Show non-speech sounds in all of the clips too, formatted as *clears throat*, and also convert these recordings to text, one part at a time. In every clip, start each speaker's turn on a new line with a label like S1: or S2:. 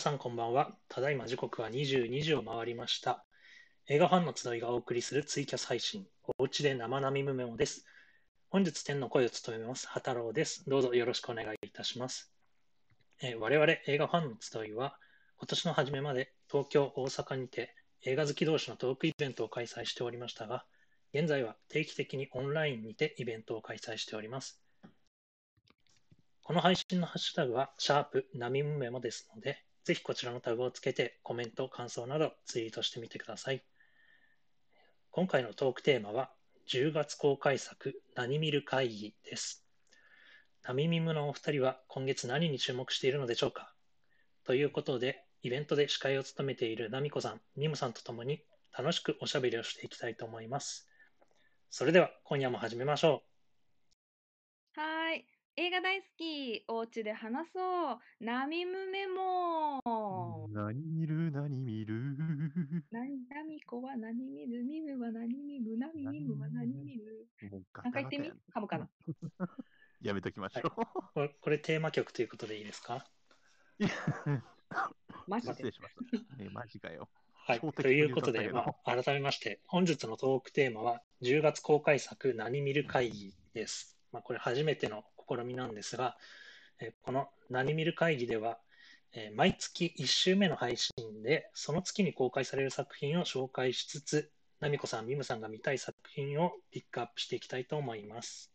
S1: 皆さんこんばんは。ただいま時刻は22時を回りました。映画ファンの集いがお送りするツイキャス配信、おうちで生並みメモです。本日天の声を務めます、波太郎です。どうぞよろしくお願いいたします。えー我々映画ファンの集いは、今年の初めまで東京、大阪にて映画好き同士のトークイベントを開催しておりましたが、現在は定期的にオンラインにてイベントを開催しております。この配信のハッシュタグは、シャープナミムメモですので、ぜひこちらのタグをつけてコメント、感想などツイートしてみてください。今回のトークテーマは、10月公開作何見る会議です。ナミミムのお二人は今月何に注目しているのでしょうか？ということで、イベントで司会を務めているナミコさん、ミムさんとともに楽しくおしゃべりをしていきたいと思います。それでは今夜も始めましょう。
S2: 映画大好き。お家で話そう。ナミムメモ。
S3: 何見る何見る
S2: なナミコは何見るミムは何見るナミミムは何見る何回言ってみ
S3: タガタやん
S2: 噛むかな？*laughs*
S3: やめときましょ
S1: これこれテーマ曲ということでいいですか？
S3: う。いや
S2: マジで
S3: 失礼しました。ね、マジかよ。
S1: はい。ということで、まあ、改めまして、本日のトークテーマは、10月公開作何見る会議です。まあ、これ初めての試みなんですが、えーこの何見る会議では、えー毎月1週目の配信で、その月に公開される作品を紹介しつつ、ナミコさん、ミムさんが見たい作品をピックアップしていきたいと思います。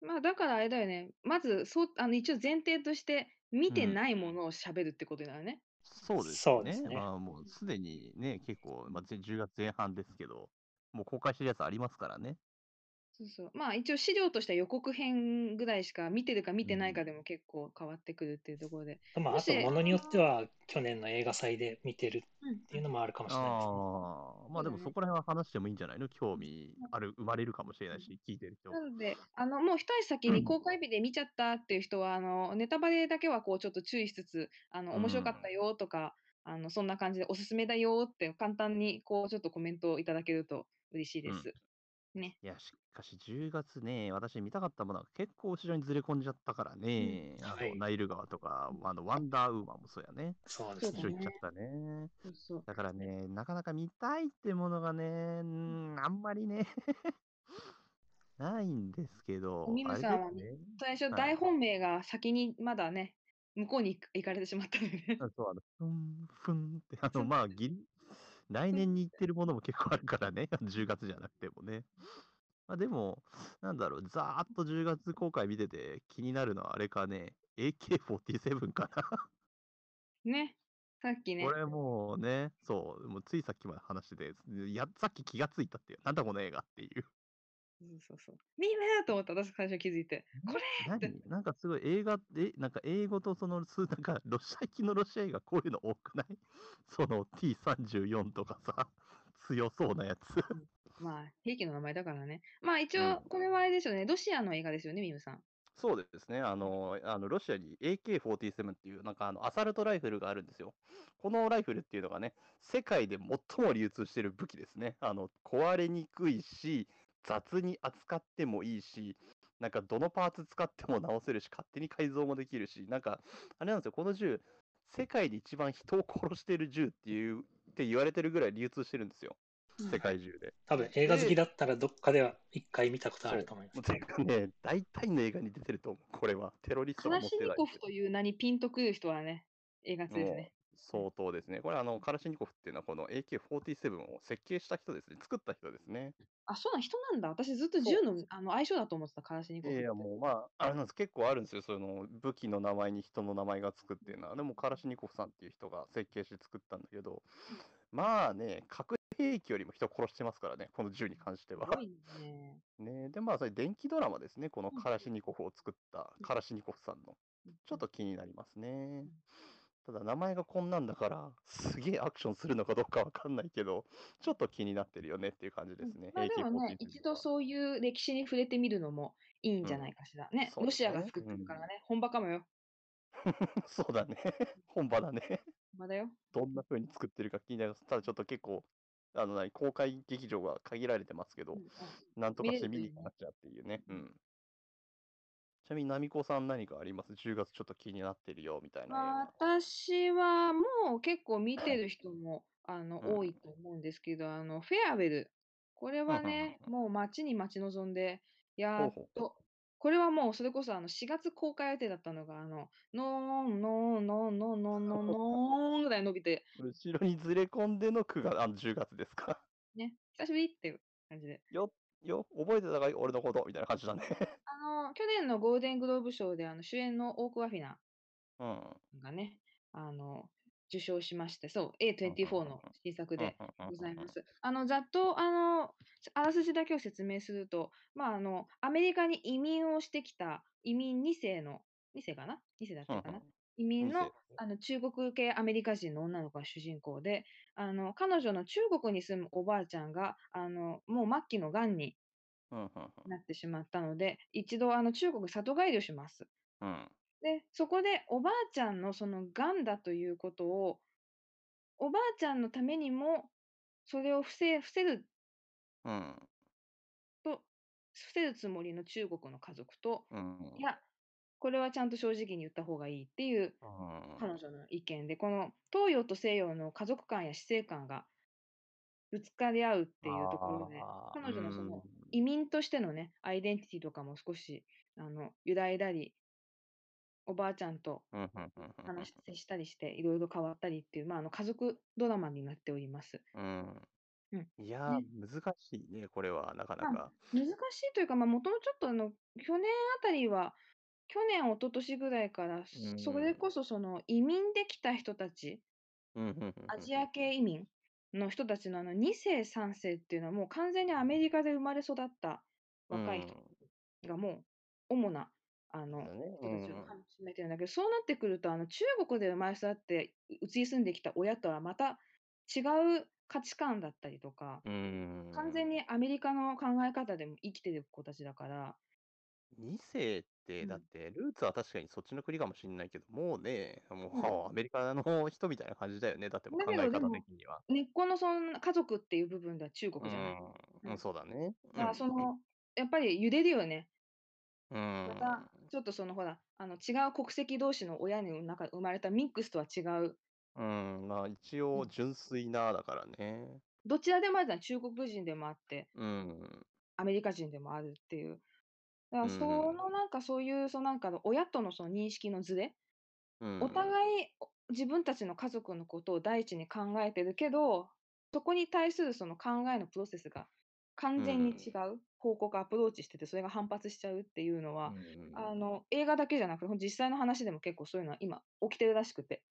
S2: まあだからあれだよね。まずそうあの一応前提として見て
S3: うん
S2: ないものを喋るってことだよね。
S3: そうですね。
S1: そうですね
S3: まあもうすでにね、結構、まあ、ぜ10月前半ですけど、もう公開してるやつありますからね。
S2: そうそう。まあ一応資料としては予告編ぐらいしか見てるか見てないかでも結構変わってくるっていうところで。
S1: まあ、あと、ものによっては、去年の映画祭で見てる
S2: うん
S1: っていうのもあるかもしれないですね。
S3: ああ、まあでもそこら辺は話してもいいんじゃないの？興味ある、生まれるかもしれないし、聞いてる人。
S2: なので、あの、もう一足先に公開日で見ちゃったっていう人は、あの、ネタバレだけはこうちょっと注意しつつ、あの、面白かったよとか、あの、そんな感じでおすすめだよって簡単にこうちょっとコメントをいただけると嬉しいです。ね。
S3: いや、しかし10月ね、私見たかったものは結構後ろにずれ込んじゃったからね、あ
S1: はい
S3: のナイル川とか、あのワンダーウーマンもそうやね。
S1: そうですね
S3: 後ろ行っちゃったね。
S2: そうそう。
S3: だからね、なかなか見たいってものがね、うんあんまりね、*laughs* ないんですけど、
S2: ミムさんは
S3: ね。
S2: 最初、
S3: はい
S2: 大本命が先にまだね、向こうに行かれてしまった
S3: そう、あの、ふん、ふんって、あの、まあ、ギリ、来年に行ってるものも結構あるからね、*laughs* 10月じゃなくてもね。まあ、でも、なんだろう、ざーっと10月公開見てて気になるのはあれかね、AK47 かな。*laughs*
S2: ね。さっきね
S3: こ。れもうね、そう、もうついさっきまで話してて、やさっき気がついたっていう、なんだこの映画っていう。
S2: そうそうそう。ミムと思った、私最初気づいて。これって
S3: 何？なんかすごい映画、え、なんか英語とその、すなんかロシア行きのロシア映画こういうの多くない？*laughs* その T34 とかさ、*laughs* 強そうなやつ。
S2: まあ、兵器の名前だからね。まあ一
S3: うん
S2: 応、これはあれですよね。ロシアの映画ですよね、ミムさん。
S3: そうですね。あの、あのロシアに AK47 っていう、なんかあの、アサルトライフルがあるんですよ。このライフルっていうのがね、世界で最も流通してる武器ですね。あの、壊れにくいし、雑に扱ってもいいし、なんかどのパーツ使っても *laughs* 直せるし、勝手に改造もできるし、なんか、あれなんですよ、この銃、世界で一番人を殺してる銃っていう、って言われてるぐらい流通してるんですよ。世界中で。
S1: 多分映画好きだったらどっかでは一回見たことあると思います。
S3: てかね、大体の映画に出てると思う、これは。テロリスト
S2: カラシ
S3: が持ってない
S2: ニコフという名にピンとくる人はね、映画好きですね。
S3: 相当ですね。これあの、カラシニコフっていうのはこの AK47 を設計した人ですね。作った人ですね。
S2: あ、そうなん人なんだ。私ずっと銃のあの相性だと思ってた、カラシニコフ。
S3: いやもうまあ、あれなんです。結構あるんですよ。その武器の名前に人の名前がつくっていうのは。でもカラシニコフさんっていう人が設計して作ったんだけど、まあね、核兵器よりも人殺してますからね。この銃に関しては
S2: す。ごいね。*laughs*
S3: ね、で、まあ、それ電気ドラマですね。このカラシニコフを作ったカラシニコフさんの。ちょっと気になりますね。ただ名前がこんなんだから、すげえアクションするのかどうかわかんないけど、ちょっと気になってるよねっていう感じですね。
S2: まあでもね、
S3: AK47
S2: 一度そういう歴史に触れてみるのもいいんじゃないかしら。
S3: うですね
S2: ロシアが作ってるからね、本場かもよ。*laughs*
S3: そうだね。本場だね。
S2: 本場だよ。
S3: どんな風に作ってるか気になります。ただちょっと結構、あの、何公開劇場が限られてますけど
S2: うん、
S3: なんとかして見に行かなきゃっていうね。うん。ちなみに、ナミコさん何かあります ?10 月ちょっと気になってるよ、みたいな。
S2: 私はもう結構見てる人も、*laughs* あの、
S3: うん
S2: 多いと思うんですけど、あの、フェアウェル。これはね、もう待ちに待ち望んで、やっと、これはもうそれこそあの4月公開予定だったのが、あの、ノーン、ノーン、ノーン、ノーン、ノーン、ノーン、ノーンぐらい伸びて、
S3: 後ろにずれ込んでの9月、あの10月ですか？
S2: ね、久しぶりっていう感じで。
S3: よ、よ、覚えてたかい？俺のこと？みたいな感じだね。*laughs*
S2: あの、去年のゴールデングローブ賞であの主演のオーク・ワフィナ
S3: うん。
S2: がね、あの、受賞しまして、そう、A24 の新作でございま。す。あの、ざっと、あの、あらすじだけを説明すると、まあ、あの、アメリカに移民をしてきた移民2世の、2世かな ?2 世だっ
S3: うん
S2: たかな移民のあの中国系アメリカ人の女の子が主人公で、あの彼女の中国に住むおばあちゃんがあのもう末期のがんに
S3: うんうんうん。
S2: なってしまったので、一度あの中国里帰りをします。
S3: うん。
S2: で、そこでおばあちゃんのそのがんだということを、おばあちゃんのためにもそれを防防ぐ
S3: うん。
S2: と、防ぐつもりの中国の家族と、
S3: うん。
S2: いや、これはちゃんと正直に言った方がいいっていう
S3: うん。
S2: 彼女の意見で、この東洋と西洋の家族観や死生観がぶつかり合うっていうところで、彼女のその
S3: うん。
S2: 移民としてのね、アイデンティティとかも少しあの揺らいだり、おばあちゃんと話したりして、いろいろ変わったりっていう、まあ、あの家族ドラマになっております。
S3: うん。
S2: うん。
S3: いやー
S2: ね。
S3: 難しいね、これは、なかなか。
S2: 難しいというか、まあ、もともとちょっとあの去年あたりは、去年、一昨年ぐらいから、
S3: うん
S2: それこそその移民できた人たち、
S3: うんうんうんうん
S2: アジア系移民の人たちのあの2世、3世っていうのは、もう完全にアメリカで生まれ育った若い人がもう主なあの
S3: そうだね。
S2: 人たちを
S3: うん
S2: 占めてるんだけど、そうなってくるとあの中国で生まれ育って移り住んできた親とはまた違う価値観だったりとか、
S3: うん
S2: 完全にアメリカの考え方でも生きてる子たちだから、
S3: 2世って、
S2: うん
S3: だって、ルーツは確かにそっちの国かもしれないけど、もうね、も
S2: うん
S3: うアメリカの人みたいな感じだよね。だってもう
S2: だ
S3: 考え方
S2: けどでも
S3: 的には。
S2: 根っこのその家族っていう部分では中国じゃない？
S3: うん、
S2: うん
S3: うん、そうだね。
S2: だからその、やっぱり揺れるよね。
S3: うん、
S2: また、ちょっとそのほら、あの違う国籍同士の親の中生まれたミックスとは違う、
S3: うん、まあ一
S2: う
S3: 応
S2: ん
S3: 純粋なだからね。
S2: どちらでもあるじゃん。中国人でもあって、
S3: うん、
S2: アメリカ人でもあるっていう。だから
S3: うん
S2: そのなんかそういう、そのなんかの親とのその認識のズレ、
S3: うん、
S2: お互いお自分たちの家族のことを第一に考えてるけど、そこに対するその考えのプロセスが完全に違う方向からアプローチしてて、それが反発しちゃうっていうのは、
S3: うん
S2: あの映画だけじゃなくて、実際の話でも結構そういうのは今起きてるらしくて。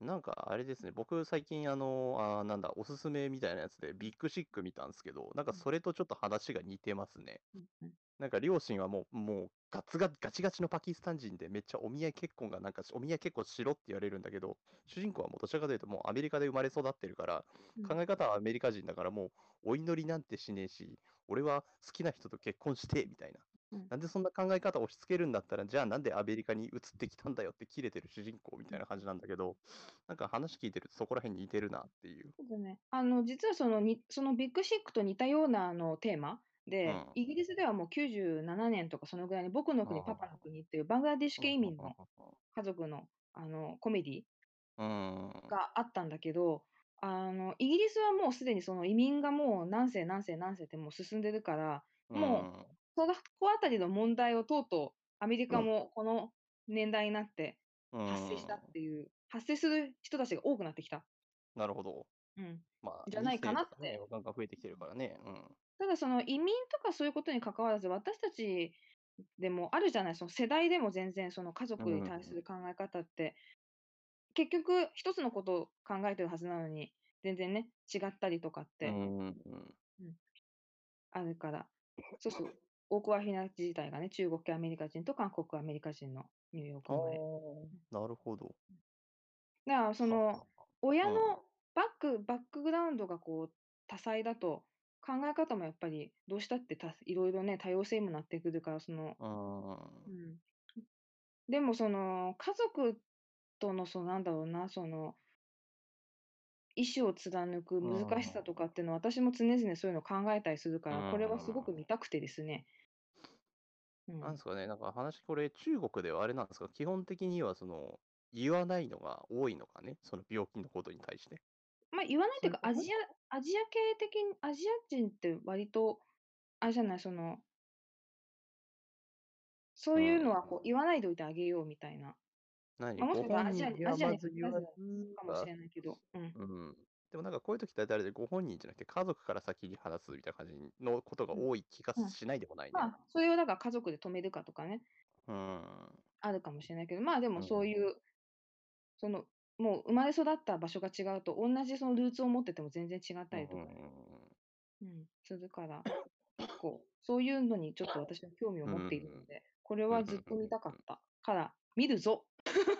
S3: なんかあれですね、僕最近あの、あーなんだ、おすすめみたいなやつでビッグシック見たんですけど、なんかそれとちょっと話が似てますね。
S2: うんうん
S3: なんか両親はもう、もうガツガガチガチのパキスタン人でめっちゃお見合い結婚がなんかお見合い結婚しろって言われるんだけど、主人公はもうどちらかというともうアメリカで生まれ育ってるから、
S2: うん
S3: 考え方はアメリカ人だからもうお祈りなんてしねえし、俺は好きな人と結婚してみたいな。
S2: うん
S3: なんでそんな考え方を押し付けるんだったら、じゃあなんでアメリカに移ってきたんだよって切れてる主人公みたいな感じなんだけど、なんか話聞いてるとそこら辺似てるなっていう。
S2: そうだね。あの、実はそのに、そのビッグシックと似たようなあのテーマで、
S3: うん
S2: イギリスではもう97年とかそのぐらいに僕の国、パパの国っていうバングラディッシュ系移民の家族のあのコメディ
S3: うん。
S2: があったんだけど、あの、イギリスはもうすでにその移民がもう何世何世何世ってもう進んでるから、もそのここあたりの問題をとうとうアメリカもこの年代になって
S3: うん、
S2: 発生したっていう、発生する人たちが多くなってきた。
S3: なるほど。
S2: うん。
S3: まあ、
S2: じゃないかなって
S3: ね、増えてきてるからね。うん。
S2: ただその移民とかそういうことに関わらず私たちでもあるじゃないその世代でも全然その家族に対する考え方って、結局一つのことを考えてるはずなのに全然ね違ったりとかって。あるから、そうそうオークワフィナ自体がね中国系アメリカ人と韓国アメリカ人のニューヨーク
S3: あ
S2: 生まれ
S3: あ、なるほど。
S2: だからその親
S3: うん
S2: のバック、バックグラウンドがこう多彩だと考え方もやっぱりどうしたってたいろいろね多様性にもなってくるからその
S3: うん。
S2: うんでもその家族とのそのなんだろうなその意思を貫く難しさとかっていうのは私も常々そういうの考えたりするからこれはすごく見たくてですねうん。
S3: なんですかね、なんか話、これ、中国ではあれなんですか、基本的にはその、言わないのが多いのかね、その病気のことに対して。
S2: まあ、言わないというか、
S3: そういうこと
S2: アジア、アジア系的に、アジア人って割と、あれじゃない、その、そういうのはこう言わないでおいてあげようみたいな。
S3: 何
S2: まあ、もし
S3: ご
S2: かしたらアジアに、アジアに
S3: まず
S2: かもしれないけど、うん。
S3: うん。でもなんかこういう時って誰でご本人じゃなくて家族から先に話すみたいな感じのことが多い気が
S2: うん
S3: しないでもないね。
S2: まあ、それをだから家族で止めるかとかね、
S3: うん。
S2: あるかもしれないけど、まあでも
S3: うん
S2: そういう、その、もう生まれ育った場所が違うと、同じそのルーツを持ってても全然違ったりとか、うん、するから、結構、そういうのにちょっと私は興味を持っているので、これはずっと見たかったから、見るぞ。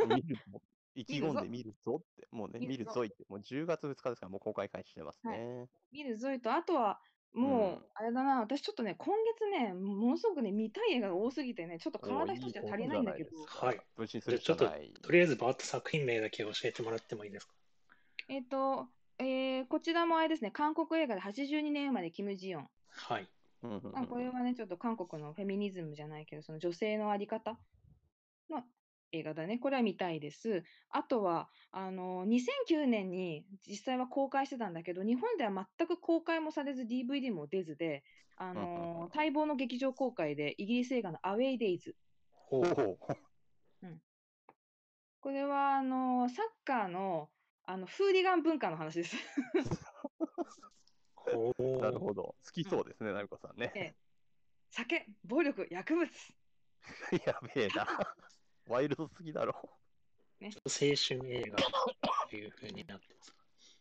S3: 見るぞ。*laughs* 意気込んで見るぞって、もうね、見
S2: 見るぞ。
S3: るぞいって、もう10月2日ですから、もう公開開始してますね。
S2: 見るぞいと、あとは、も
S3: う
S2: あれだな、私ちょっとね、今月ね、ものすごくね、見たい映画が多すぎてね、ちょっと体一つじゃ足りないんだけど、
S1: はい。
S3: 分身する
S1: じゃあちょっと。とりあえずバーッと作品名だけ教えてもらってもいいですか？
S2: えっ、と、えーこちらもあれですね、韓国映画で82年生まれ、キム・ジヨン。
S1: はい。
S3: うんうんうん
S2: まあ、これはね、ちょっと韓国のフェミニズムじゃないけど、その女性のあり方の映画だね。これは見たいです。あとは、あの、2009年に実際は公開してたんだけど、日本では全く公開もされず DVD も出ずで、あ
S3: うんうんうん
S2: の、待望の劇場公開でイギリス映画のアウェイ・デイズ。
S3: ほうほう。
S2: これは、あの、サッカーの、あの、フーリガン文化の話です。*laughs*
S1: ほう。
S3: なるほど。好きそうですね、なるこさんね。
S2: ええ酒、暴力、薬物。*laughs*
S3: やべえな。ワイルドすぎだろ。
S1: 青春映画という風になってます。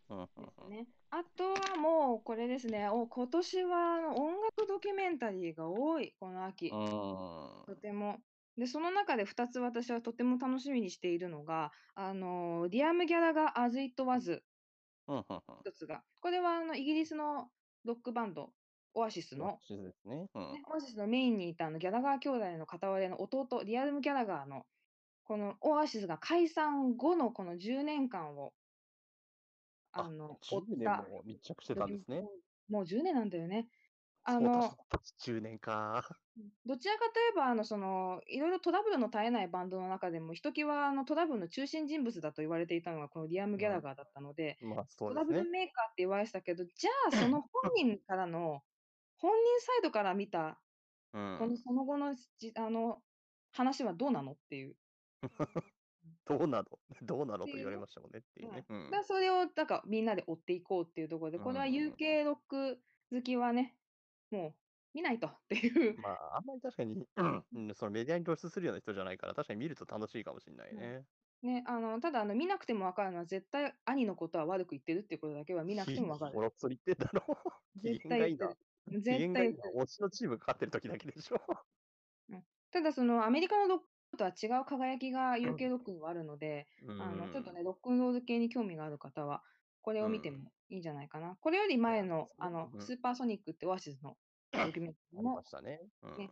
S3: うんうんうん。
S2: ね、あとはもうこれですね、お今年はあの音楽ドキュメンタリーが多い、この秋、とても。で、その中で2つ私はとても楽しみにしているのが、あのディアム・ギャラが As It Was
S3: うんうんうん。
S2: 一つが、これはあのイギリスのロックバンド、オアシスの、
S3: そうですね。うん。
S2: ね、オアシスのメインにいたあのギャラガー兄弟の片割れの弟、リアルム・ギャラガーの、このオアシスが解散後のこの10年間を、あの、追っ
S3: 10年
S2: た
S3: も密着してたんですね。
S2: もう10年なんだよね。あ
S3: そう
S2: の、
S3: 確かに10年か。
S2: どちらかといえば、あの、その、いろいろトラブルの絶えないバンドの中でも、ひときわあのトラブルの中心人物だと言われていたのが、このリアム・ギャラガーだったので、
S3: まあそ
S2: トラブル。メーカーって言われてたけど、じゃあ、その *clears throat* 本人からの、本人サイドから見た、
S3: うん
S2: このその後のじあの話はどうなのっていう。*laughs*
S3: どうなの？*laughs* どうなの？と言われましたもんねっていうね。うん
S2: だそれを、なんかみんなで追っていこうっていうところで、これは
S3: うん
S2: UK ロック好きはね、もう見ないとっていう。
S3: まあ、あんまり確かに、うんそのメディアに露出するような人じゃないから、確かに見ると楽しいかもしれないね。
S2: ね、あの、ただ、あの、見なくてもわかるのは、絶対兄のことは悪く言ってるっていうことだけは見なくてもわかる。*laughs*
S3: ボロクソ言ってんだろ？機
S2: 絶
S3: 嫌がいいな
S2: 対言ってる。。
S3: 機
S2: 絶
S3: 嫌がいいな。
S2: 対言ってる。
S3: 推しのチームが勝ってる時だけでしょ？
S2: ただ、その、アメリカのロとは違う輝きが UK ロックにはあるので、あの、ちょっとね、ロックンロール系に興味がある方は、これを見てもいいんじゃないかな。これより前の、あの
S3: う、ん
S2: スーパーソニックってオアシスのドキュメンタリーも
S3: ありま、したね。うん
S2: ね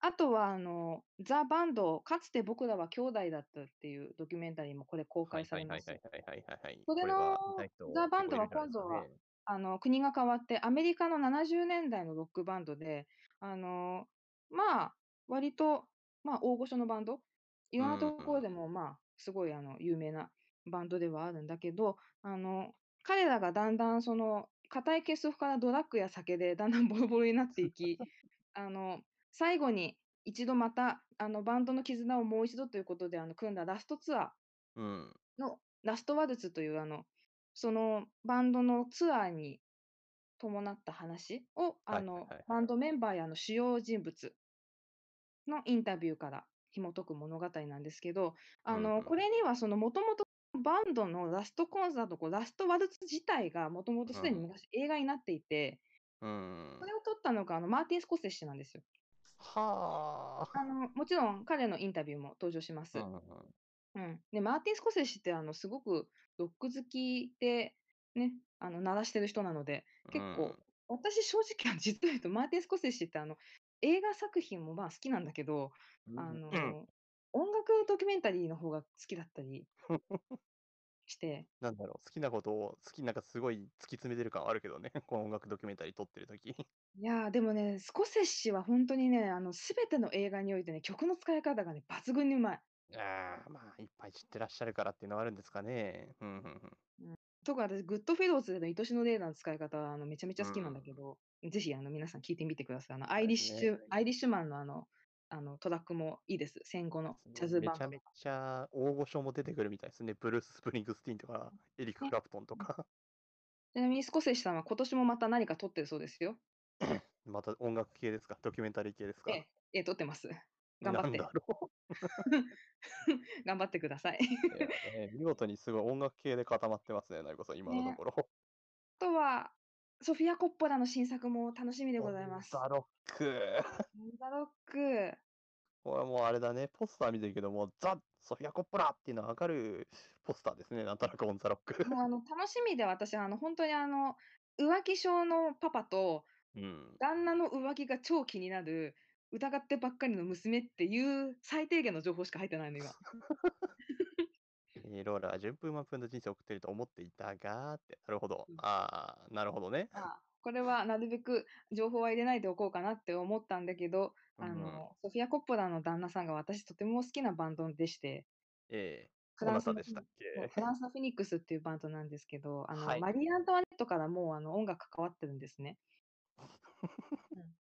S2: あとは、あの、ザ・バンド、かつて僕らは兄弟だったっていうドキュメンタリーもこれ公開されます。
S3: はいはいはいはいはいはい。
S2: それの
S3: こは見たい人
S2: ザバンドは
S3: 結構いるじゃないですかね
S2: あの国が変わって、アメリカの70年代のロックバンドで、あのまあ、割と、まあ、大御所のバンド、いろんなところでも、まあ、すごいあの有名なバンドではあるんだけど、あの彼らがだんだん、その、硬い結束からドラッグや酒でだんだんボロボロになっていき、あの最後に一度またあのバンドの絆をもう一度ということであの組んだラストツアー、
S3: うん。
S2: のラストワルツというあのそのバンドのツアーに伴った話をあのバンドメンバーやあの主要人物のインタビューから紐解く物語なんですけどあ
S3: うんうん。
S2: のこれにはそのもともとバンドのラストコンサートこうラストワルツ自体がもともとすでに
S3: うん。
S2: 昔映画になっていて、
S3: うん
S2: そ。れを撮ったのがあのマーティン・スコセッシなんですよ。
S3: はあ。
S2: あのもちろん彼のインタビューも登場します、
S3: うんうん。
S2: うん、でマーティン・スコセッシってあのすごくロック好きで、ね、あの鳴らしてる人なので結構、私正直実を言うとマーティン・スコセッシってあの映画作品もまあ好きなんだけど、
S3: うん
S2: あの
S3: うん
S2: 音楽ドキュメンタリーの方が好きだったり *laughs* して。
S3: なんだろう、好きなことを、好きなんかすごい突き詰めてる感はあるけどね、*laughs* この音楽ドキュメンタリー撮ってる時。*laughs*
S2: いやー、でもね、スコセッシは本当にね、あの、全ての映画においてね、曲の使い方がね、抜群にうまい。
S3: ああ、まあ、いっぱい知ってらっしゃるからっていうのはあるんですかね。うん、うん、うん。
S2: 特に私、グッドフェローズでの愛しのレーダーの使い方はあのめちゃめちゃ好きなんだけ
S3: うん。
S2: ど、ぜひあの皆さん聞いてみてください。あのアイリッ。シュ、アイリッシュマンのあの、あのトラックもいいです。戦後のジャ
S3: そうめちゃめ
S2: ズバンドとか。
S3: ちゃ大御所も出てくるみたいですね。ブルース・スプリングスティーンとか、エリック・
S2: ね
S3: クラプトンと
S2: うん
S3: か。
S2: ちなみにスコセッシさんは今年もまた何か撮ってるそうですよ。*laughs*
S3: また音楽系ですか？ドキュメンタリー系ですか？
S2: ええ、ええ、撮ってます。頑張って。
S3: なんだろう *laughs*
S2: 頑張ってください。
S3: いや、ね、見事にすごい音楽系で固まってますね、なりこさん、今のと
S2: ね。
S3: ころ。*laughs*
S2: あとは、ソフィア・コッポラの新作も楽しみで
S3: オ
S2: ございます。
S3: ンザロック。
S2: ザロック。
S3: これはもうあれだね、ポスター見てるけども、ザ・ソフィア・コッポラっていうのはわかるポスターですね、なんとなくオンザロック。
S2: もうあの楽しみで私、あの本当にあの浮気症のパパと
S3: うん。
S2: 旦那の浮気が超気になる疑ってばっかりの娘っていう最低限の情報しか入ってないの今。*laughs*
S3: えーローラは順風満帆な人生を送っていると思っていたがって、なるほど。
S2: うん
S3: ああ、なるほどね。
S2: まあ、これはなるべく情報は入れないでおこうかなって思ったんだけど、あ
S3: うん。
S2: のソフィア・コッポラの旦那さんが私とても好きなバンドでして、
S3: ええ
S2: フランスのフィ
S3: でしたっけ
S2: そうフランスのフィニックスっていうバンドなんですけど、あの
S3: はい。
S2: マリー・アントワネットからもうあの音楽関わってるんですね。*laughs* うん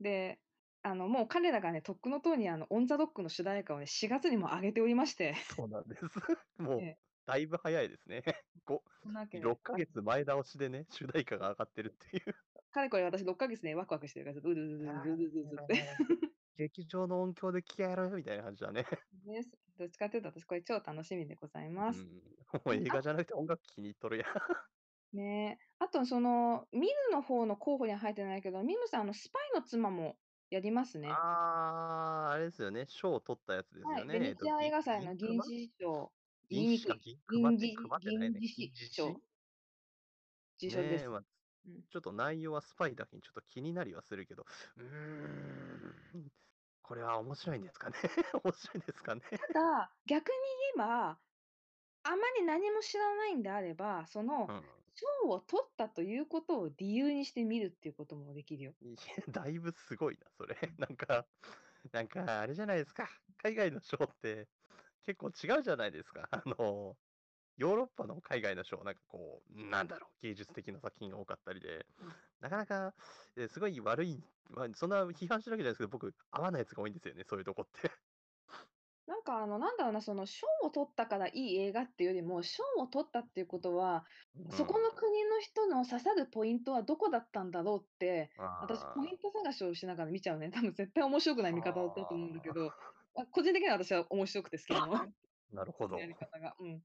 S2: で、あのもう彼らがね、とっくのとうにあのオン・ザ・ロックの主題歌をね、4月にも上げておりまして、
S3: そうなんです。*laughs* もう、
S2: ええ
S3: だいぶ早いですね。*laughs* ご
S2: そんなわけで、
S3: 6ヶ月前倒しでね、主題歌が上がってるっていう。*laughs*
S2: かれこれ私6ヶ月ね、ワクワクしてるから、ちょっとうるうるうるうるうるうるって。
S3: 劇場の音響で聴けるみたいな感じだね。
S2: です。どっちかっていうと私これ超楽しみでございうます。
S3: ん。もう映画じゃなくて音楽気に入っとるやん。
S2: ねえ。あとその、ミルの方の候補には入ってないけど、ミムさん、あの、スパイの妻もやりますね。
S3: あー、あれですよね。賞を取ったやつです
S2: はい。
S3: よね。
S2: ベネチア映画祭の銀
S3: 銀
S2: 獅子賞、
S3: 銀
S2: 言いにくい。
S3: 銀
S2: 銀獅
S3: 熊ってないね。
S2: 銀獅子？
S3: 銀獅
S2: 賞。受賞です。
S3: ねえ、まあ、
S2: うん
S3: ちょっと内容はスパイだけにちょっと気になりはするけど、うーん、これは面白いんですかね *laughs* 面白いんですかね
S2: ただ、逆に言えば、あまり何も知らないんであれば、その、
S3: うん。
S2: 賞を取ったということを理由にして見るっていうこともできるよ。
S3: いや、だいぶすごいな、それ
S2: うん。*laughs*
S3: なんか、なんか、あれじゃないですか。海外の賞って結構違うじゃないですか。あの、ヨーロッパの海外の賞、なんかこう、なんだろう、芸術的な作品が多かったりで、
S2: うん
S3: なかなか、えすごい悪い、まあ、そんな批判してるわけじゃないですけど、僕、合わないやつが多いんですよね、そういうとこって。
S2: なんかあの、なんだろうな、その賞を取ったからいい映画っていうよりも、賞を取ったっていうことは、そこの国の人の刺さるポイントはどこだったんだろうって、私、ポイント探しをしながら見ちゃうね。*laughs* 多分絶対面白くない見方だと思うんだけど、*laughs* あ個人的には私は面白くて好きなの。
S3: なるほど *laughs*
S2: や。り方が。うん。だか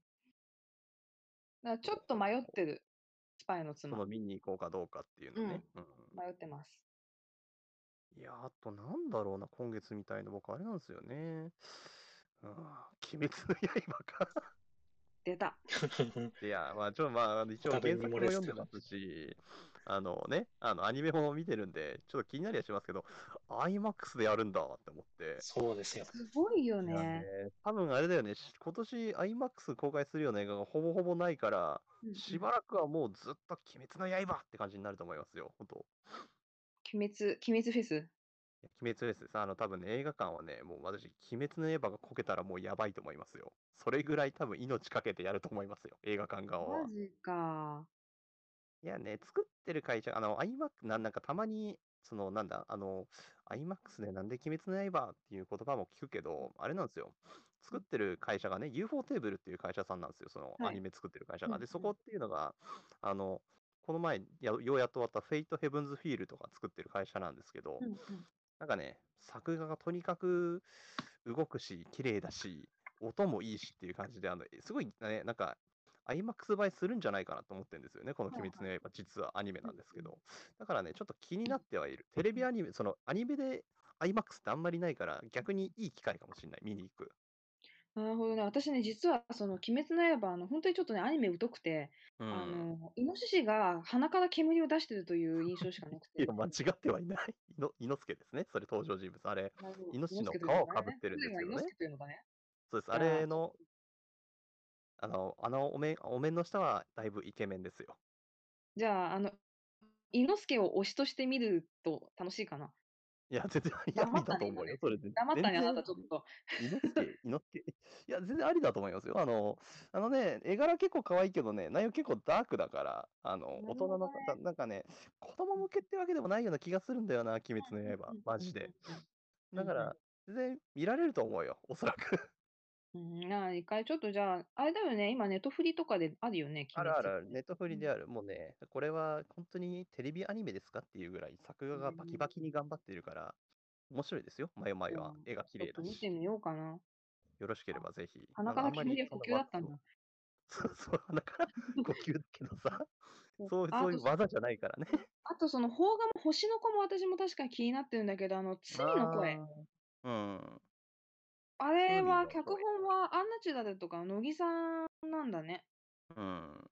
S2: らちょっと迷ってる、スパイの妻。
S3: その見に行こうかどうかっていうのね。うん
S2: 迷ってます。
S3: いや、あとなんだろうな、今月みたいな、僕、あれなんですよね。うん、鬼滅の刃か。
S2: 出た。*laughs*
S3: いや、まあ、ちょ、まあ、一応原作も読んでますし、あのね、あの、アニメも見てるんで、ちょっと気になりはしますけど、IMAX でやるんだって思って。
S1: そうですよ。
S2: すごいよね。
S3: ね、多分あれだよね、し今年 IMAX 公開するような映画がほぼほぼないから、しばらくはもうずっと鬼滅の刃って感じになると思いますよ、本当。
S2: 鬼滅、鬼滅フェス。
S3: 鬼滅ですさ、あの、多分ね、映画館はね、もう私、鬼滅の刃がこけたらもうやばいと思いますよ。それぐらい多分命かけてやると思いますよ、映画館側は
S2: マ。ジか。
S3: いやね、作ってる会社、あの、IMAX、なんなんかたまに、その、なんだ、あの、IMAX でなんで鬼滅の刃っていう言葉も聞くけど、あれなんですよ。作ってる会社がね、UFO テーブルっていう会社さんなんですよ、その
S2: はい
S3: アニメ作ってる会社が。で、そこっていうのが、あの、この前や、ようやっと終わったフェイト・ヘブンズ・フィールとか作ってる会社なんですけど、
S2: うんうん。
S3: なんかね、作画がとにかく動くし、綺麗だし、音もいいしっていう感じで、あの、すごいね、なんか、IMAX 映えするんじゃないかなと思ってるんですよね、この鬼滅の刃、実はアニメなんですけど。だからね、ちょっと気になってはいる。テレビアニメ、そのアニメで IMAX ってあんまりないから、逆にいい機会かもしれない、見に行く。
S2: なるほどね。私ね、実はその鬼滅の刃、あの本当にちょっとね、アニメ疎くて、
S3: うん。
S2: あの、イノシシが鼻から煙を出してるという印象しかなくて。
S3: いや、*laughs* 間違ってはいない。*laughs* いの猪之助ですね、それ登場人物。あれ、
S2: なるほど
S3: イノシシの皮をかぶってるんですよね
S2: 猪之助というのがね。
S3: そうです。
S2: あ
S3: れのあの、あのお面、お面の下はだいぶイケメンですよ。
S2: じゃあ、あの、伊之助を推しとして見ると楽しいかな。
S3: いや、全然あり。だと思うよ、それで。
S2: 黙ったね、あなたちょっと。
S3: 伊之助。いや、全然ありだと思いますよ。あの、あのね、絵柄結構可愛いけどね、内容結構ダークだから、あの、大人の、だ
S2: ね。
S3: なんかね、子供向けってわけでもないような気がするんだよな、鬼滅の刃。
S2: うん
S3: マジで。だから、全然見られると思うよ、おそらく。
S2: うん。うん、なあ、一回ちょっとじゃあ、あれだよね、今ネットフリとかであるよね、
S3: あ
S2: 鬼。
S3: るあるある、ネットフ
S2: うん。
S3: リである。もうね、これは本当にテレビアニメですかっていうぐらい、作画がバキバキに頑張ってるから、面白いですよ、まよまよは。絵が綺
S2: ちょっ
S3: 麗だし。
S2: と見てみようかな。
S3: よろしければぜひ。
S2: 鼻
S3: かあんまり
S2: から煙は呼吸だったんだ。*laughs*
S3: そうそう、鼻から呼吸だけどさ、*laughs*
S2: そう
S3: そう
S2: あと、
S3: そういう技じゃないからね。
S2: あとその邦画も星の子も私も確かに気になってるんだけど、あの、罪の声。
S3: うん。
S2: あれは、脚
S3: 声
S2: 本はアンナチュラルとか乃木さんなんだね。
S3: うん。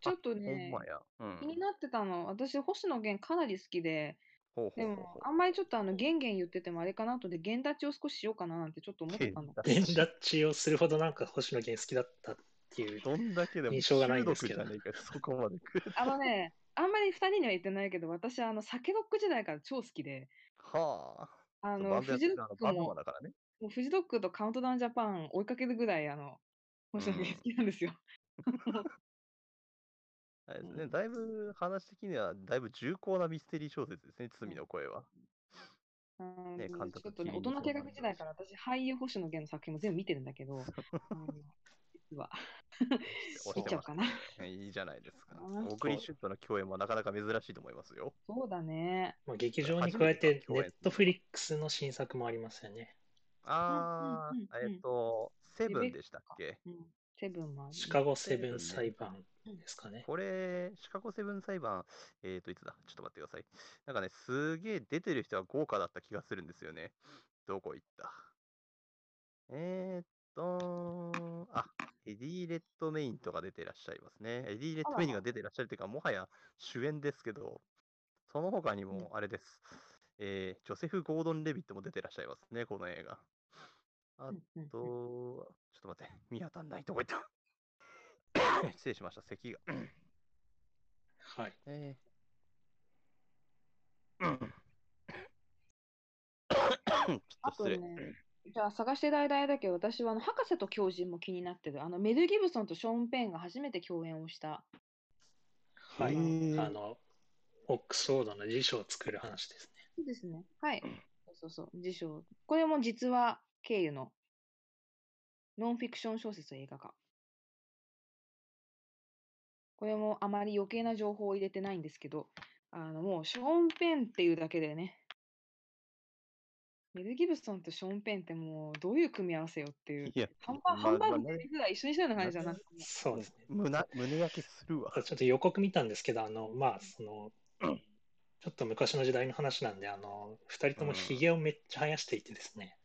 S2: ちょっと
S3: ほん
S2: ね、
S3: まや。うん。
S2: 気になってたの。私、星野源かなり好きで、
S3: ほうほ
S2: でも
S3: うほうほ、う。
S2: あんまりちょっとあの、ゲンゲン言っててもあれかなとで、ゲン立ちを少ししようかななんてちょっと思ってたんだ。
S1: 連立ちをするほどなんか星野源好きだったっていう。
S3: どんだけでも
S1: 印象がないんですけ
S3: じゃねえかよそこまで来る。
S2: あのね、あんまり二人には言ってないけど、私、あの、酒ロック時代から超好きで、
S3: はあ。
S2: あの、
S3: そうバンドやって
S2: フジロック
S3: るあのバンドマン
S2: も、
S3: だからね。
S2: もうフジロックとカウントダウンジャパン追いかけるぐらい、あの、星野源好きなんですよ。*laughs*
S3: あれですね、
S2: うん
S3: だいぶ話的にはだいぶ重厚なミステリー小説ですね、罪の声は。
S2: うん
S3: ね監督
S2: ちょっとね、大人計画時代から私、俳優星野源の作品も全部見てるんだけど、実は、*laughs* ちゃおうかな。
S3: ね。*laughs* いいじゃないですか。
S2: あー
S3: 小栗旬との共演もなかなか珍しいと思いますよ。
S2: そうだね。
S1: まあ、劇場に加えて、ネットフリックスの新作もありますよね。
S3: あ
S2: うんうんうん
S3: ー、えっと、セブンでしたっけ？
S2: うん、セブンもある
S1: シカゴセブン裁判ですかね。
S3: これ、シカゴセブン裁判、えっ、と、いつだ？ちょっと待ってください。なんかね、すげえ出てる人は豪華だった気がするんですよね。どこ行った？えーっと、あ、エディ・レッドメインとか出てらっしゃいますね。エディ・レッドメインが出てらっしゃるというか、もはや主演ですけど、その他にもあれです。えージョセフ・ゴードン・レビットも出てらっしゃいますね、この映画。あと、ちょっと待って、見当たんないとこ行った。*laughs* 失礼しました、咳が。
S1: はい。
S3: えーうん *coughs* ちょっ
S2: あと
S3: と失礼。
S2: ね、じゃあ探してる間だけど、私はあの博士と狂人も気になってる。あのメル・ギブソンとショーン・ペンが初めて共演をした。
S1: はい。あの、オックスフォードの辞書を作る話ですね。
S2: そうですね。はい。そうそうそう、辞書。これも実話経由のノンフィクション小説映画化。これもあまり余計な情報を入れてないんですけど、あのもうショーン・ペンっていうだけでね、メル・ギブソンとショーン・ペンってもうどういう組み合わせよっていう。
S3: いや、
S2: ハンバ
S3: まあ
S2: ハンバーグぐらい一緒にしたような感じじゃなくて。
S1: そうですね。
S3: 胸胸焼けするわ。
S1: ちょっと予告見たんですけど、あの、まあ、その、ちょっと昔の時代の話なんで、あの、二人ともひげをめっちゃ生やしていてですね、
S2: うん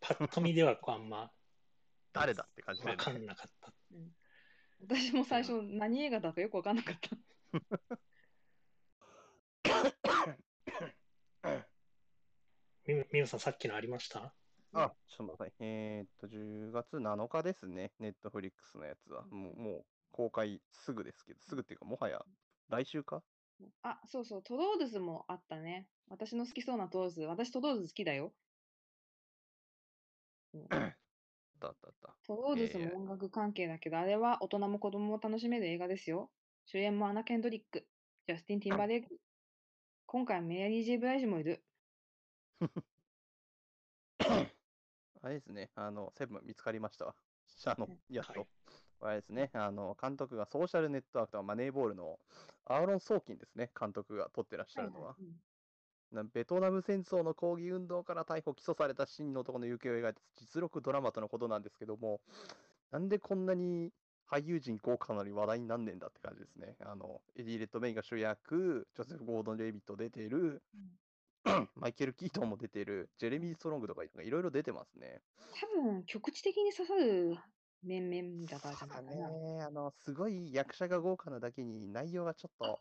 S1: パッと見ではこうあんま
S3: 誰だって感じで、
S1: わかんなかった。
S2: 私も最初何映画だかよくわかんなかった。*laughs*
S1: みみゆさん、さっきのありました？
S3: あ、ちょっと待ってください。えーっと、10月7日ですね、ネットフリックスのやつは。もう、もう公開すぐですけど、すぐっていうか、もはや来週か？
S2: あ、そうそう、トロールズもあったね。私の好きそうなトロールズ。私トロールズ好きだよ。そう
S3: あったあったあった。
S2: トロールズ
S3: えー
S2: も音楽関係だけど、あれは大人も子供も楽しめる映画ですよ。主演もアナ・ケンドリック、ジャスティン・ティンバレーク。今回メアリー・ジェイ・ブライジもいる。*coughs*
S3: あれですね、あの、セブン見つかりましたわ。あの
S2: うん、
S3: やっと。
S1: はい
S3: あれですね、あの、監督がソーシャルネットワークとかマネーボールのアーロン・ソーキンですね、監督が撮ってらっしゃるのは。
S2: うん
S3: なベトナム戦争の抗議運動から逮捕・起訴された7人の男の行方を描いた実録ドラマとのことなんですけども、なんでこんなに俳優陣豪華なのに話題になんねんだって感じですね。あの、エディ・レッドメインが主役、ジョセフ・ゴードン・レビット出てる、マイケル・キートンも出てる、ジェレミー・ストロングとかいろいろ出てますね。
S2: 多分、局地的に刺さる面々だからじゃないかな。
S3: ね、あの、すごい役者が豪華なだけに内容がちょっと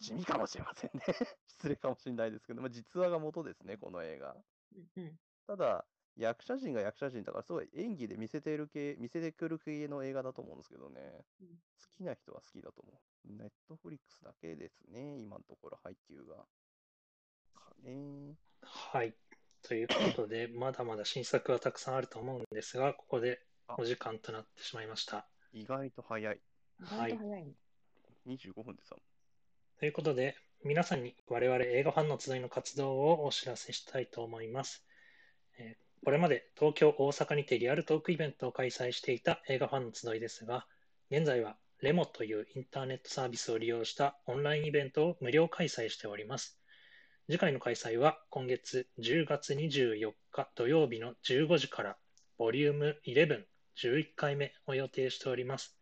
S3: 地味かもしれませんね。*laughs* 失礼かもしれないですけど、まあ、実話が元ですね、この映画。
S2: うんうん
S3: ただ、役者陣が役者陣だから、すごい演技で見せてる系、見せてくる系の映画だと思うんですけどね。
S2: うん
S3: 好きな人は好きだと思う。ネットフリックスだけですね、今のところ配給が。かね。
S1: はい。ということで、まだまだ新作はたくさんあると思うんですが、ここでお時間となってしまいました。
S3: 意外と早い。
S2: 意
S1: はい
S2: 外と早いね。
S3: 25分でさ。
S1: ということで、皆さんに我々映画ファンの集いの活動をお知らせしたいと思います。えこれまで東京、大阪にてリアルトークイベントを開催していた映画ファンの集いですが、現在はレモというインターネットサービスを利用したオンラインイベントを無料開催しております。次回の開催は今月10月24日土曜日の15時からボリューム11、11回目を予定しております。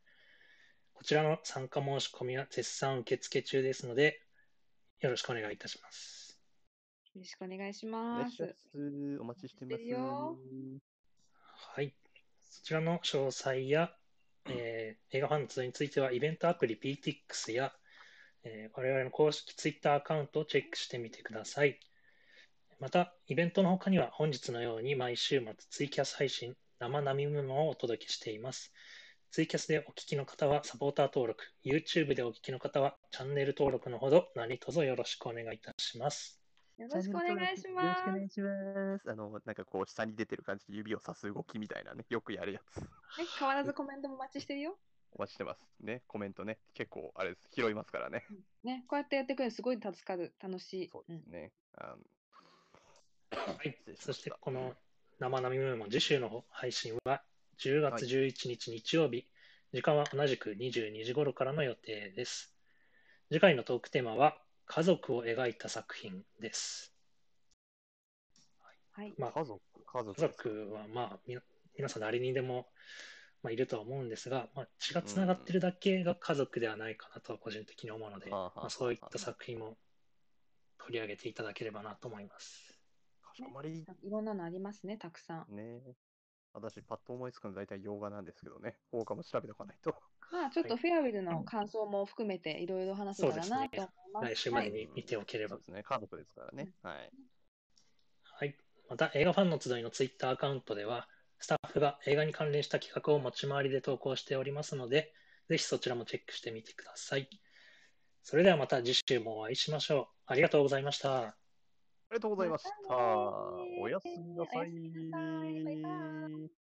S1: こちらの参加申し込みは絶賛受付中ですので、よろしくお願いいたします。
S2: よろしくお願いし
S3: お
S2: ます。
S3: 願いします。お待ちしてます。
S1: はい。そちらの詳細や、えー映画ファンの集いについては、イベントアプリ PTX や、えー我々の公式 Twitter アカウントをチェックしてみてください。また、イベントの他には本日のように毎週末ツイキャス配信、生並みメモをお届けしています。ツイキャスでお聞きの方はサポーター登録、YouTube でお聞きの方はチャンネル登録のほど何卒よろしくお願いいたします。
S2: よろしくお願いし
S3: よろ
S2: ます
S3: しくお。願いします。あの、なんかこう、下に出てる感じで指をさす動きみたいなね、よくやるやつ。
S2: ね、変わらずコメントもお待ちしてるよ。*laughs*
S3: お待ちしてます。ね、コメントね、結構、あれです、拾いますからね。
S2: ね、こうやってやってくれるすごい助かる。楽しい。
S3: そうですね。あの
S1: はいそしてこの生並みメモ次週の配信は10月
S3: はい
S1: 11日日曜日、時間は同じく22時頃からの予定です。次回のトークテーマは家族を描いた作品です。
S2: はい。
S1: まあ、
S3: 家族、家族
S1: はまあみ皆さん誰にでも、まあ、いるとは思うんですが、まあ、血がつながってるだけが家族ではないかなとは個人的に思うので、
S3: はあはあはあ
S1: まあ、そういった作品も取り上げていただければなと思います。
S3: かしこまり。
S2: いろんなのありますね、たくさん。
S3: ね私、パッと思いつくの大体洋画なんですけどね、他も調べておかないと。
S2: まあ、ちょっとフェアウィルの感想も含めていろいろ話せたらなと思います。
S1: 来週まで
S2: はい
S1: に見ておければ
S3: そうですね、家族ですからね。はい。
S1: はい。また、映画ファンの集いのツイッターアカウントでは、スタッフが映画に関連した企画を持ち回りで投稿しておりますので、ぜひそちらもチェックしてみてください。それではまた次週もお会いしましょう。ありがとうございました。
S3: ありがとうございました。おやすみなさい。